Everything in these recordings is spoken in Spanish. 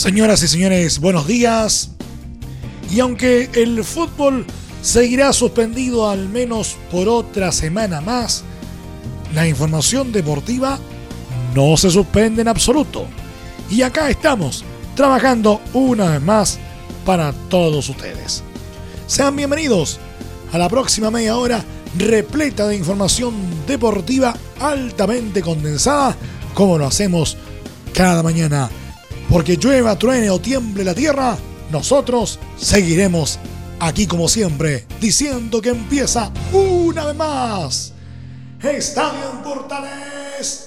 Señoras y señores, buenos días. Y aunque el fútbol seguirá suspendido al menos por otra semana más, la información deportiva no se suspende en absoluto. Y acá estamos, trabajando una vez más para todos ustedes. Sean bienvenidos a la próxima media hora repleta de información deportiva altamente condensada, como lo hacemos cada mañana porque llueva, truene o tiemble la tierra, nosotros seguiremos aquí como siempre, diciendo que empieza una vez más. Estadio en Portales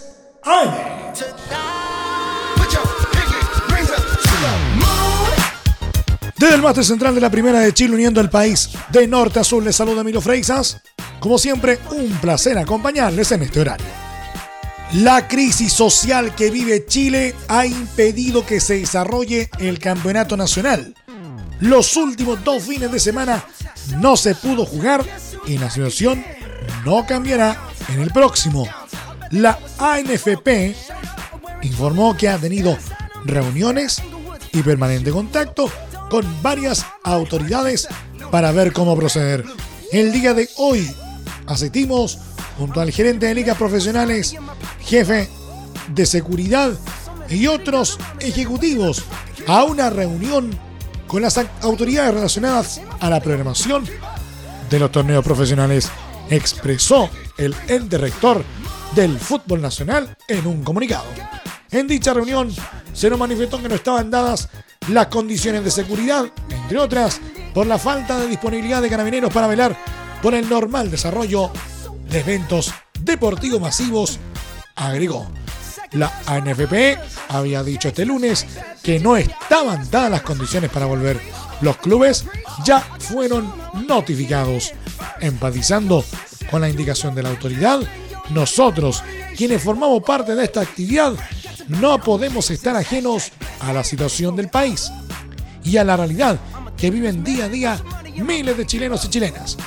Desde el máster central de la primera de Chile uniendo el país de norte a sur les saluda Milo Freixas. Como siempre, un placer acompañarles en este horario. La crisis social que vive Chile ha impedido que se desarrolle el campeonato nacional. Los últimos dos fines de semana no se pudo jugar y la situación no cambiará en el próximo. La ANFP informó que ha tenido reuniones y permanente contacto con varias autoridades para ver cómo proceder. El día de hoy asistimos junto al gerente de ligas profesionales, jefe de seguridad y otros ejecutivos a una reunión con las autoridades relacionadas a la programación de los torneos profesionales, expresó el ente rector del fútbol nacional en un comunicado. En dicha reunión se nos manifestó que no estaban dadas las condiciones de seguridad, entre otras, por la falta de disponibilidad de carabineros para velar por el normal desarrollo de eventos deportivos masivos, agregó. La ANFP había dicho este lunes que no estaban dadas las condiciones para volver. Los clubes ya fueron notificados, empatizando con la indicación de la autoridad. Nosotros, quienes formamos parte de esta actividad, no podemos estar ajenos a la situación del país y a la realidad que viven día a día miles de chilenos y chilenas.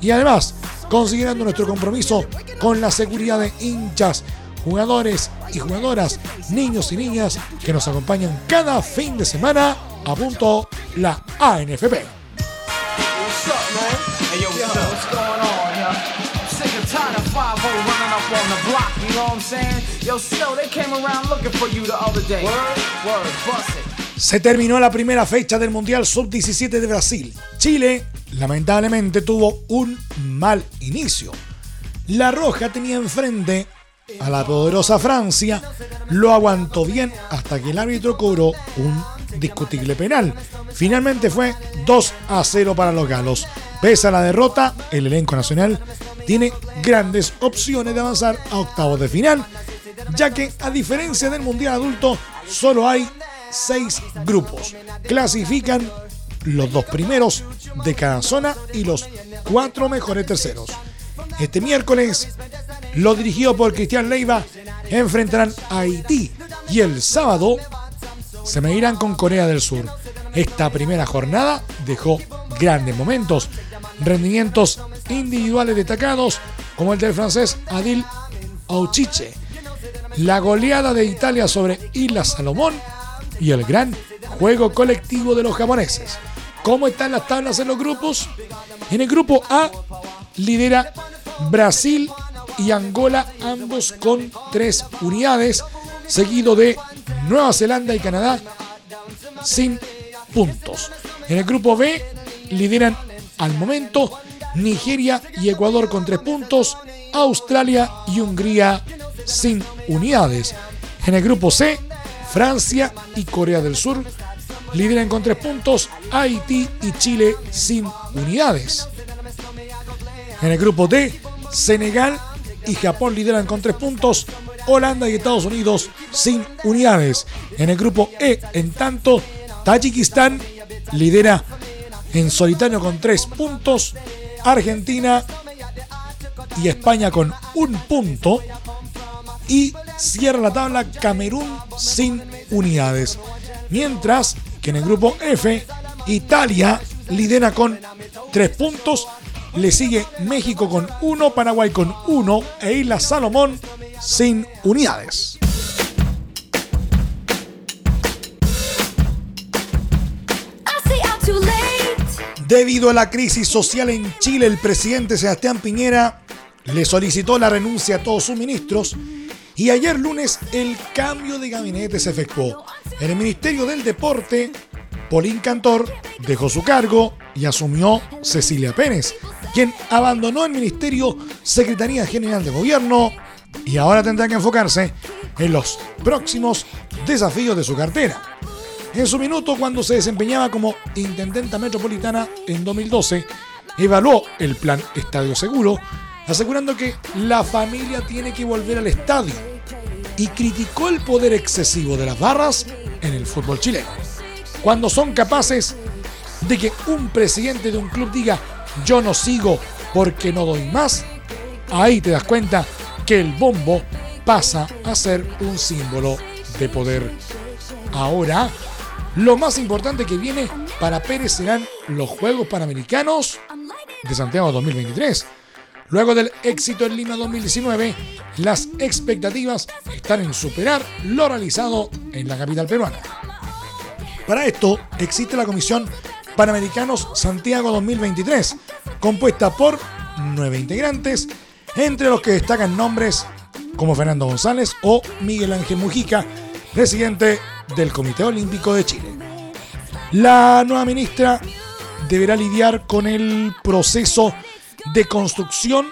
Y además, considerando nuestro compromiso con la seguridad de hinchas, jugadores y jugadoras, niños y niñas que nos acompañan cada fin de semana, a punto la ANFP. Se terminó la primera fecha del Mundial Sub-17 de Brasil. Chile lamentablemente tuvo un mal inicio. La Roja tenía enfrente a la poderosa Francia, lo aguantó bien hasta que el árbitro cobró un discutible penal. Finalmente fue 2 a 0 para los galos. Pese a la derrota, el elenco nacional tiene grandes opciones de avanzar a octavos de final, ya que a diferencia del Mundial Adulto, solo hay seis grupos. Clasifican los dos primeros de cada zona y los cuatro mejores terceros. Este miércoles, lo dirigido por Cristian Leiva, enfrentarán a Haití y el sábado se medirán con Corea del Sur. Esta primera jornada dejó grandes momentos, rendimientos individuales destacados como el del francés Adil Auchiche, la goleada de Italia sobre Isla Salomón y el gran juego colectivo de los japoneses. ¿Cómo están las tablas en los grupos? En el grupo A lidera Brasil y Angola, ambos con tres unidades, seguido de Nueva Zelanda y Canadá sin puntos. En el grupo B lideran al momento Nigeria y Ecuador con tres puntos, Australia y Hungría sin unidades. En el grupo C, Francia y Corea del Sur lideran con tres puntos, Haití y Chile sin unidades. En el grupo D, Senegal y Japón lideran con tres puntos, Holanda y Estados Unidos sin unidades. En el grupo E, en tanto, Tayikistán lidera en solitario con tres puntos, Argentina y España con un punto y cierra la tabla Camerún sin unidades. Mientras que en el grupo F, Italia lidera con tres puntos, le sigue México con uno, Paraguay con uno e Isla Salomón sin unidades. Debido a la crisis social en Chile, el presidente Sebastián Piñera le solicitó la renuncia a todos sus ministros y ayer lunes el cambio de gabinete se efectuó. En el Ministerio del Deporte, Polín Cantor dejó su cargo y asumió Cecilia Pérez, quien abandonó el Ministerio Secretaría General de Gobierno y ahora tendrá que enfocarse en los próximos desafíos de su cartera. En su minuto, cuando se desempeñaba como intendenta metropolitana en 2012, evaluó el plan Estadio Seguro, asegurando que la familia tiene que volver al estadio y criticó el poder excesivo de las barras en el fútbol chileno. Cuando son capaces de que un presidente de un club diga yo no sigo porque no doy más, ahí te das cuenta que el bombo pasa a ser un símbolo de poder. Ahora, lo más importante que viene para Pérez serán los Juegos Panamericanos de Santiago 2023. Luego del éxito en Lima 2019, las expectativas están en superar lo realizado en la capital peruana. Para esto existe la Comisión Panamericanos Santiago 2023, compuesta por nueve integrantes, entre los que destacan nombres como Fernando González o Miguel Ángel Mujica, presidente del Comité Olímpico de Chile. La nueva ministra deberá lidiar con el proceso de construcción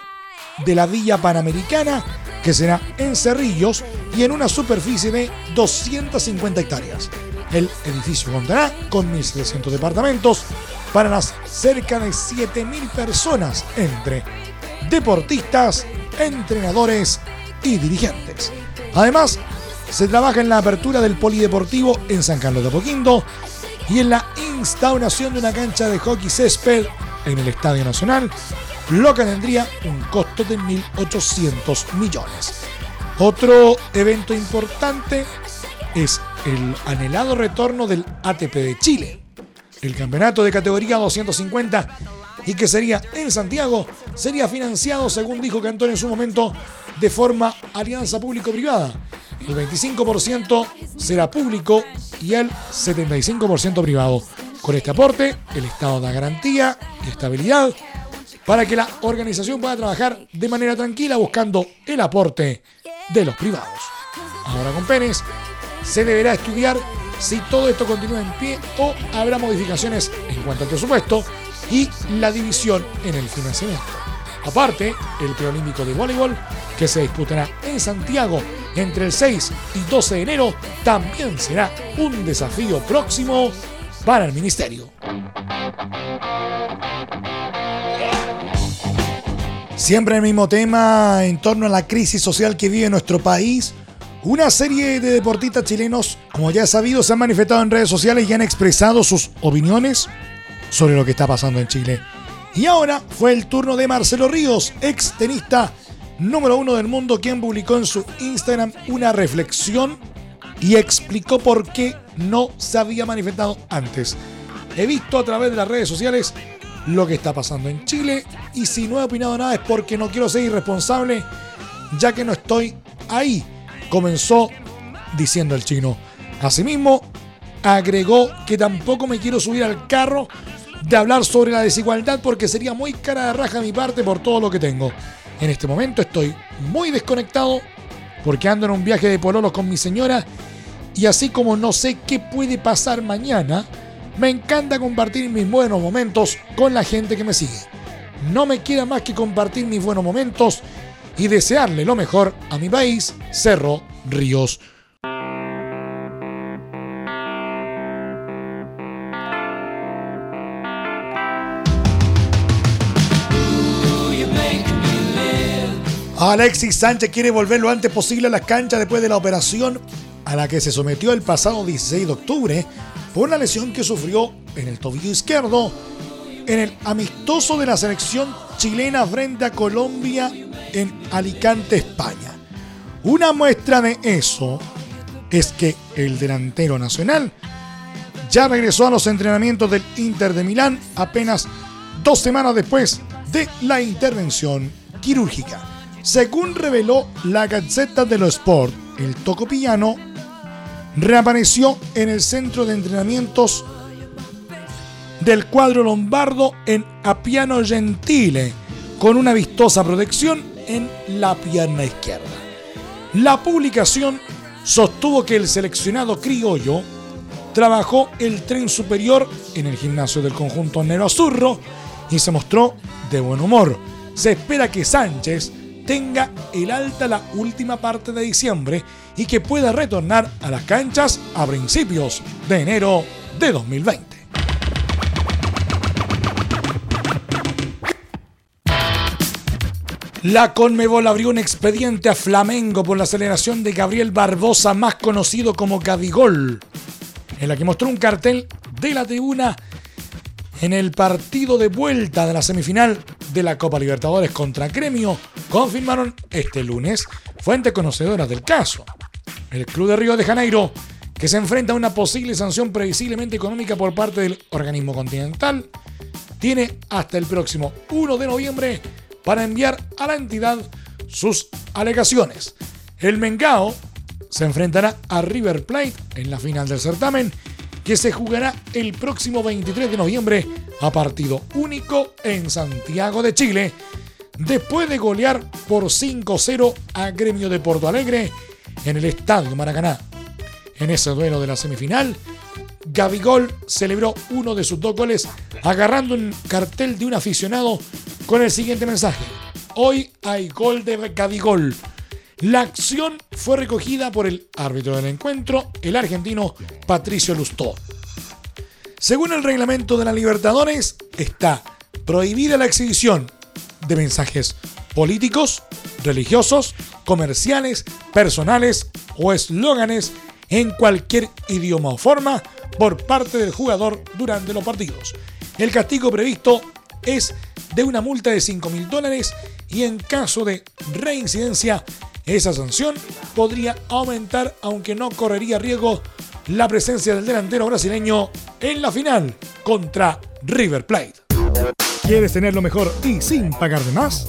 de la Villa Panamericana, que será en Cerrillos y en una superficie de 250 hectáreas. El edificio contará con 1.700 departamentos para las cerca de 7.000 personas entre deportistas, entrenadores y dirigentes. Además, se trabaja en la apertura del polideportivo en San Carlos de Apoquindo y en la instauración de una cancha de hockey césped en el Estadio Nacional, lo que tendría un costo de 1.800 millones. Otro evento importante es el anhelado retorno del ATP de Chile, el campeonato de categoría 250 y que sería en Santiago, sería financiado, según dijo Cantón en su momento, de forma alianza público-privada el 25% será público y el 75% privado. Con este aporte, el Estado da garantía y estabilidad para que la organización pueda trabajar de manera tranquila buscando el aporte de los privados. Ahora con Pérez, se deberá estudiar si todo esto continúa en pie o habrá modificaciones en cuanto al presupuesto y la división en el financiamiento. Aparte, el preolímpico de voleibol, que se disputará en Santiago entre el 6 y 12 de enero, también será un desafío próximo para el Ministerio. Siempre el mismo tema en torno a la crisis social que vive nuestro país. Una serie de deportistas chilenos, como ya sabido, se han manifestado en redes sociales y han expresado sus opiniones sobre lo que está pasando en Chile. Y ahora fue el turno de Marcelo Ríos, ex tenista número uno del mundo, quien publicó en su Instagram una reflexión y explicó por qué no se había manifestado antes. He visto a través de las redes sociales lo que está pasando en Chile y si no he opinado nada es porque no quiero ser irresponsable ya que no estoy ahí, comenzó diciendo el chino. Asimismo, agregó que tampoco me quiero subir al carro de hablar sobre la desigualdad porque sería muy cara de raja de mi parte por todo lo que tengo. En este momento estoy muy desconectado porque ando en un viaje de pololos con mi señora y así como no sé qué puede pasar mañana, me encanta compartir mis buenos momentos con la gente que me sigue. No me queda más que compartir mis buenos momentos y desearle lo mejor a mi país, Cerro Ríos. Alexis Sánchez quiere volver lo antes posible a las canchas después de la operación a la que se sometió el pasado 16 de octubre por una lesión que sufrió en el tobillo izquierdo en el amistoso de la selección chilena frente a Colombia en Alicante, España. Una muestra de eso es que el delantero nacional ya regresó a los entrenamientos del Inter de Milán apenas dos semanas después de la intervención quirúrgica. Según reveló la Gazzetta dello Sport, el tocopillano reapareció en el centro de entrenamientos del cuadro lombardo en Appiano Gentile, con una vistosa protección en la pierna izquierda. La publicación sostuvo que el seleccionado criollo trabajó el tren superior en el gimnasio del conjunto Nero Azurro y se mostró de buen humor. Se espera que Sánchez tenga el alta la última parte de diciembre y que pueda retornar a las canchas a principios de enero de 2020. La Conmebol abrió un expediente a Flamengo por la aceleración de Gabriel Barbosa, más conocido como Gabigol, en la que mostró un cartel de la tribuna en el partido de vuelta de la semifinal de la Copa Libertadores contra Gremio, confirmaron este lunes fuentes conocedoras del caso. El Club de Río de Janeiro, que se enfrenta a una posible sanción previsiblemente económica por parte del organismo continental, tiene hasta el próximo 1 de noviembre para enviar a la entidad sus alegaciones. El Mengao se enfrentará a River Plate en la final del certamen que se jugará el próximo 23 de noviembre a partido único en Santiago de Chile, después de golear por 5-0 a Gremio de Porto Alegre en el Estadio Maracaná. En ese duelo de la semifinal, Gabigol celebró uno de sus dos goles agarrando un cartel de un aficionado con el siguiente mensaje. Hoy hay gol de Gabigol. La acción fue recogida por el árbitro del encuentro, el argentino Patricio Lustó. Según el reglamento de la Libertadores, está prohibida la exhibición de mensajes políticos, religiosos, comerciales, personales o eslóganes en cualquier idioma o forma por parte del jugador durante los partidos. El castigo previsto es de una multa de 5 mil dólares y en caso de reincidencia, esa sanción podría aumentar aunque no correría riesgo la presencia del delantero brasileño en la final contra River Plate. ¿Quieres tener lo mejor y sin pagar de más?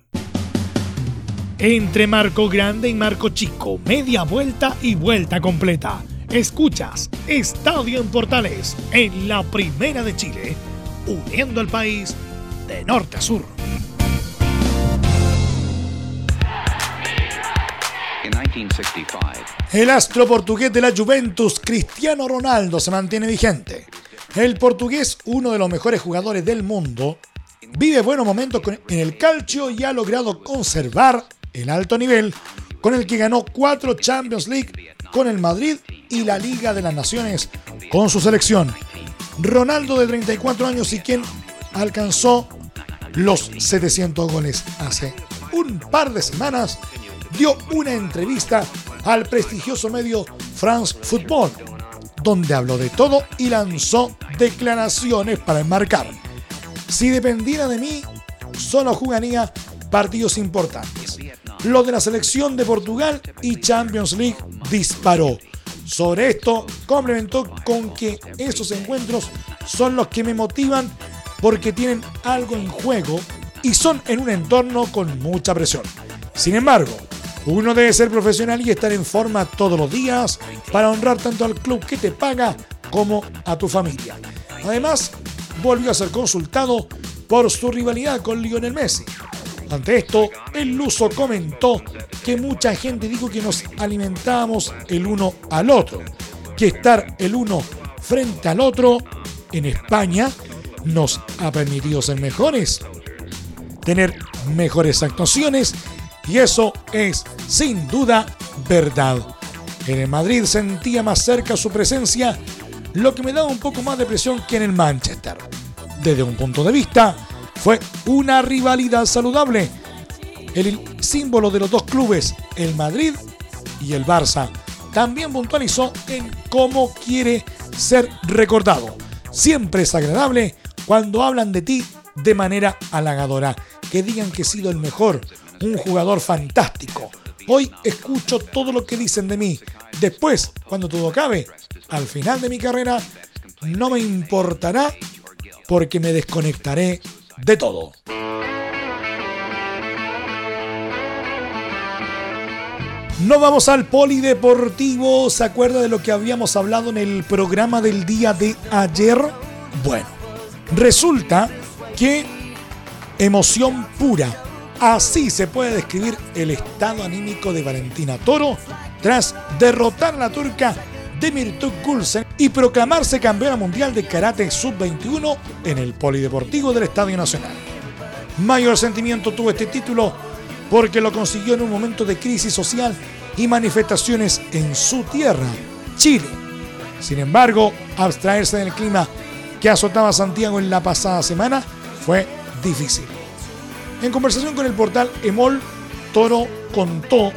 Entre Marco Grande y Marco Chico, media vuelta y vuelta completa. Escuchas Estadio en Portales en la Primera de Chile, uniendo al país de norte a sur. El astro portugués de la Juventus, Cristiano Ronaldo, se mantiene vigente. El portugués, uno de los mejores jugadores del mundo, vive buenos momentos en el calcio y ha logrado conservar el alto nivel con el que ganó cuatro Champions League con el Madrid y la Liga de las Naciones con su selección. Ronaldo de 34 años y quien alcanzó los 700 goles hace un par de semanas, dio una entrevista al prestigioso medio France Football, donde habló de todo y lanzó declaraciones para enmarcar. Si dependiera de mí, solo jugaría partidos importantes. Lo de la selección de Portugal y Champions League disparó. Sobre esto, complementó con que esos encuentros son los que me motivan porque tienen algo en juego y son en un entorno con mucha presión. Sin embargo, uno debe ser profesional y estar en forma todos los días para honrar tanto al club que te paga como a tu familia. Además, volvió a ser consultado por su rivalidad con Lionel Messi. Ante esto, el luso comentó que mucha gente dijo que nos alimentábamos el uno al otro, que estar el uno frente al otro en España nos ha permitido ser mejores, tener mejores actuaciones y eso es sin duda verdad. En el Madrid sentía más cerca su presencia, lo que me daba un poco más de presión que en el Manchester. Desde un punto de vista, fue una rivalidad saludable. El símbolo de los dos clubes, el Madrid y el Barça, también puntualizó en cómo quiere ser recordado. Siempre es agradable cuando hablan de ti de manera halagadora, que digan que he sido el mejor, un jugador fantástico. Hoy escucho todo lo que dicen de mí. Después, cuando todo acabe, al final de mi carrera, no me importará porque me desconectaré de todo. No vamos al polideportivo. ¿Se acuerda de lo que habíamos hablado en el programa del día de ayer? Bueno, resulta que emoción pura Así se puede describir el estado anímico de Valentina Toro tras derrotar a la turca Demirtuk Gulsen y proclamarse campeona mundial de karate sub-21 en el Polideportivo del Estadio Nacional. Mayor sentimiento tuvo este título porque lo consiguió en un momento de crisis social y manifestaciones en su tierra, Chile. Sin embargo, abstraerse del clima que azotaba Santiago en la pasada semana fue difícil. En conversación con el portal Emol, Toro contó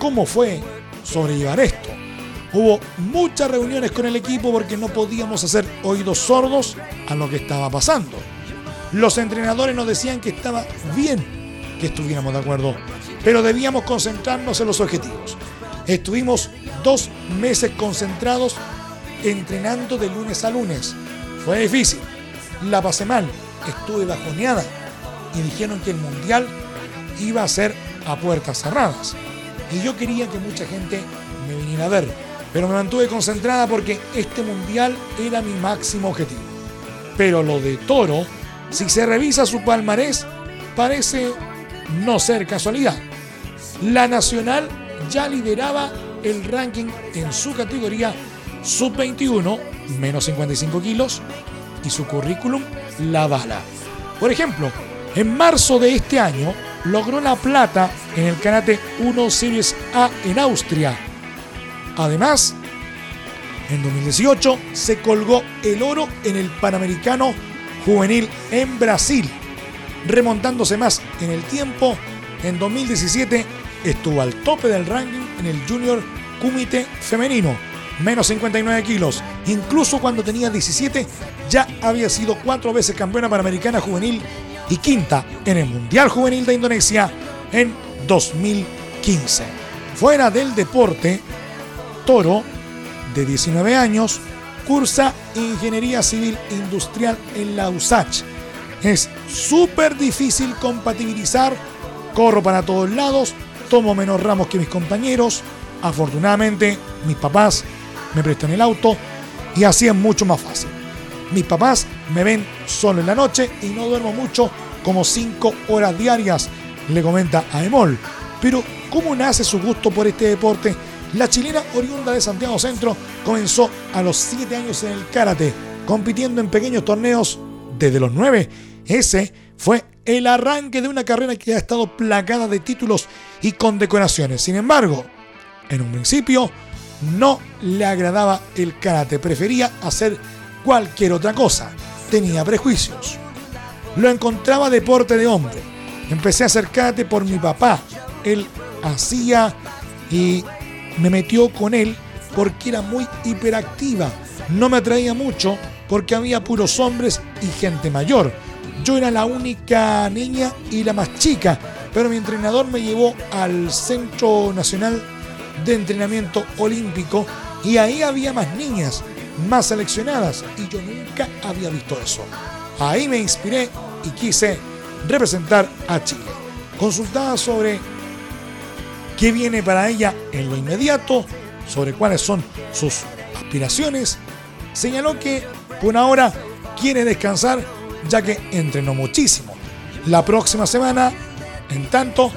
cómo fue sobrellevar esto. Hubo muchas reuniones con el equipo porque no podíamos hacer oídos sordos a lo que estaba pasando. Los entrenadores nos decían que estaba bien que estuviéramos de acuerdo, pero debíamos concentrarnos en los objetivos. Estuvimos dos meses concentrados entrenando de lunes a lunes. Fue difícil, la pasé mal, estuve bajoneada, y dijeron que el mundial iba a ser a puertas cerradas. Y yo quería que mucha gente me viniera a ver, pero me mantuve concentrada porque este mundial era mi máximo objetivo. Pero lo de Toro, si se revisa su palmarés, parece no ser casualidad. La Nacional ya lideraba el ranking en su categoría sub-21, menos 55 kilos, y su currículum la bala. Por ejemplo, en marzo de este año logró la plata en el Karate 1 Series A en Austria. Además, en 2018 se colgó el oro en el Panamericano Juvenil en Brasil. Remontándose más en el tiempo, en 2017 estuvo al tope del ranking en el Junior Kumite femenino, menos 59 kilos. Incluso cuando tenía 17 ya había sido cuatro veces campeona panamericana juvenil y quinta en el Mundial Juvenil de Indonesia en 2015. Fuera del deporte, Toro, de 19 años, cursa Ingeniería Civil Industrial en la USACH. Es súper difícil compatibilizar, corro para todos lados, tomo menos ramos que mis compañeros. Afortunadamente, mis papás me prestan el auto y así es mucho más fácil. Mis papás me ven solo en la noche y no duermo mucho, como 5 horas diarias, le comenta a Emol. Pero, ¿cómo nace su gusto por este deporte? La chilena oriunda de Santiago Centro comenzó a los 7 años en el karate, compitiendo en pequeños torneos desde los 9. Ese fue el arranque de una carrera que ha estado plagada de títulos y condecoraciones. Sin embargo, en un principio no le agradaba el karate, prefería hacer cualquier otra cosa. Tenía prejuicios. lo encontraba deporte de hombre. Empecé a acercarte por mi papá. Él hacía y me metió con él porque era muy hiperactiva. No me atraía mucho porque había puros hombres y gente mayor. Yo era la única niña y la más chica, pero mi entrenador me llevó al Centro Nacional de Entrenamiento Olímpico y ahí había más niñas, más seleccionadas y yo nunca había visto eso. Ahí me inspiré y quise representar a Chile. Consultada sobre qué viene para ella en lo inmediato, sobre cuáles son sus aspiraciones, señaló que por ahora quiere descansar ya que entrenó muchísimo. La próxima semana, en tanto,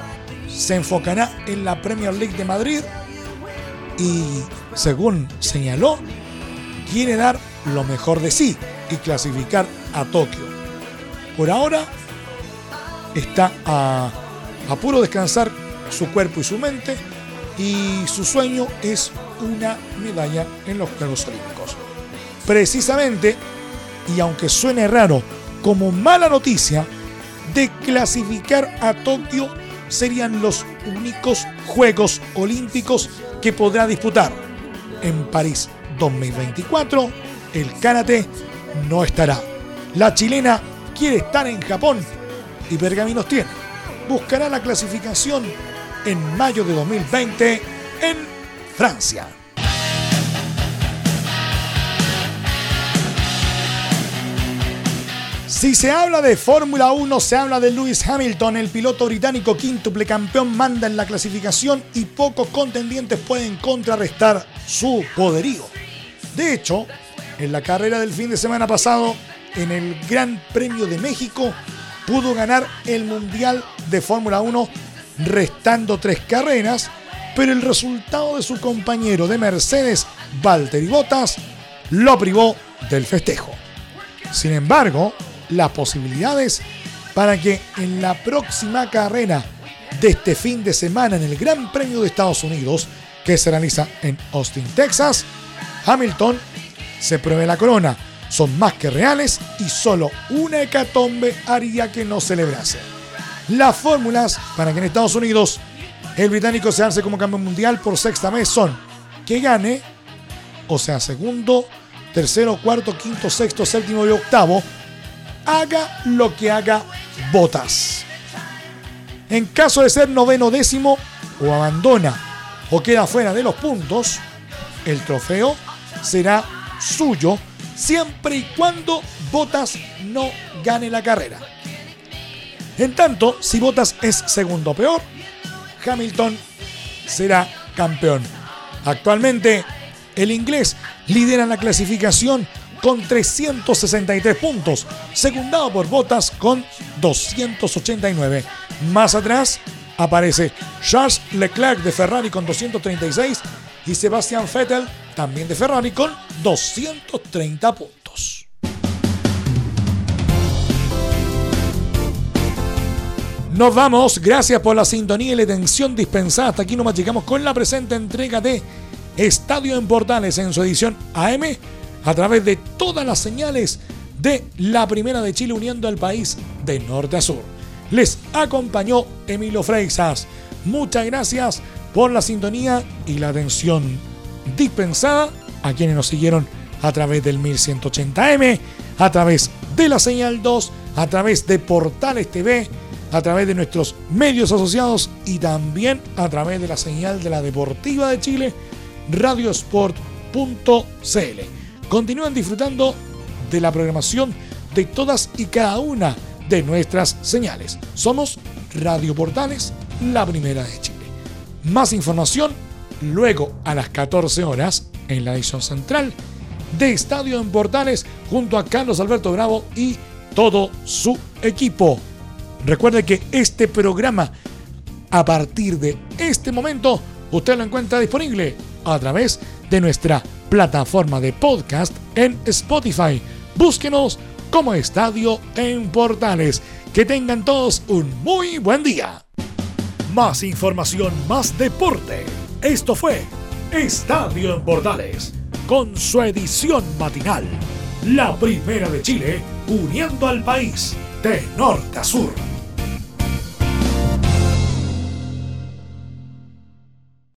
se enfocará en la Premier League de Madrid y, según señaló, quiere dar lo mejor de sí y clasificar a Tokio. Por ahora está a, a puro descansar su cuerpo y su mente y su sueño es una medalla en los Juegos Olímpicos. Precisamente, y aunque suene raro, como mala noticia, de clasificar a Tokio serían los únicos Juegos Olímpicos que podrá disputar. En París 2024, el karate no estará. La chilena quiere estar en Japón y Pergaminos tiene. Buscará la clasificación en mayo de 2020 en Francia. Si se habla de Fórmula 1, se habla de Lewis Hamilton, el piloto británico quíntuple campeón manda en la clasificación y pocos contendientes pueden contrarrestar su poderío. De hecho, en la carrera del fin de semana pasado, en el Gran Premio de México, pudo ganar el Mundial de Fórmula 1 restando tres carreras, pero el resultado de su compañero de Mercedes, Valtteri Bottas, lo privó del festejo. Sin embargo, las posibilidades para que en la próxima carrera de este fin de semana en el Gran Premio de Estados Unidos, que se realiza en Austin, Texas, Hamilton se pruebe la corona. Son más que reales y solo una hecatombe haría que no celebrase. Las fórmulas para que en Estados Unidos el británico se alce como campeón mundial por sexta vez son que gane, o sea, segundo, tercero, cuarto, quinto, sexto, séptimo y octavo, haga lo que haga Botas. En caso de ser noveno décimo, o abandona o queda fuera de los puntos, el trofeo será suyo siempre y cuando Botas no gane la carrera. En tanto, si Botas es segundo peor, Hamilton será campeón. Actualmente, el inglés lidera la clasificación con 363 puntos, secundado por Bottas con 289. Más atrás aparece Charles Leclerc de Ferrari con 236 y Sebastian Vettel también de Ferrari con 230 puntos. Nos vamos, gracias por la sintonía y la atención dispensada. Hasta aquí nomás llegamos con la presente entrega de Estadio en Portales en su edición AM a través de todas las señales de la Primera de Chile uniendo al país de norte a sur. Les acompañó Emilio Freixas. Muchas gracias por la sintonía y la atención dispensada a quienes nos siguieron a través del 1180M, a través de la señal 2, a través de Portales TV, a través de nuestros medios asociados y también a través de la señal de la Deportiva de Chile, radiosport.cl. Continúan disfrutando de la programación de todas y cada una de nuestras señales. Somos Radio Portales, la primera de Chile. Más información luego a las 14 horas en la edición central de Estadio en Portales junto a Carlos Alberto Bravo y todo su equipo. Recuerde que este programa a partir de este momento usted lo encuentra disponible a través de nuestra plataforma de podcast en Spotify. Búsquenos como Estadio en Portales. Que tengan todos un muy buen día. Más información, más deporte. Esto fue Estadio en Portales, con su edición matinal. La primera de Chile, uniendo al país de norte a sur.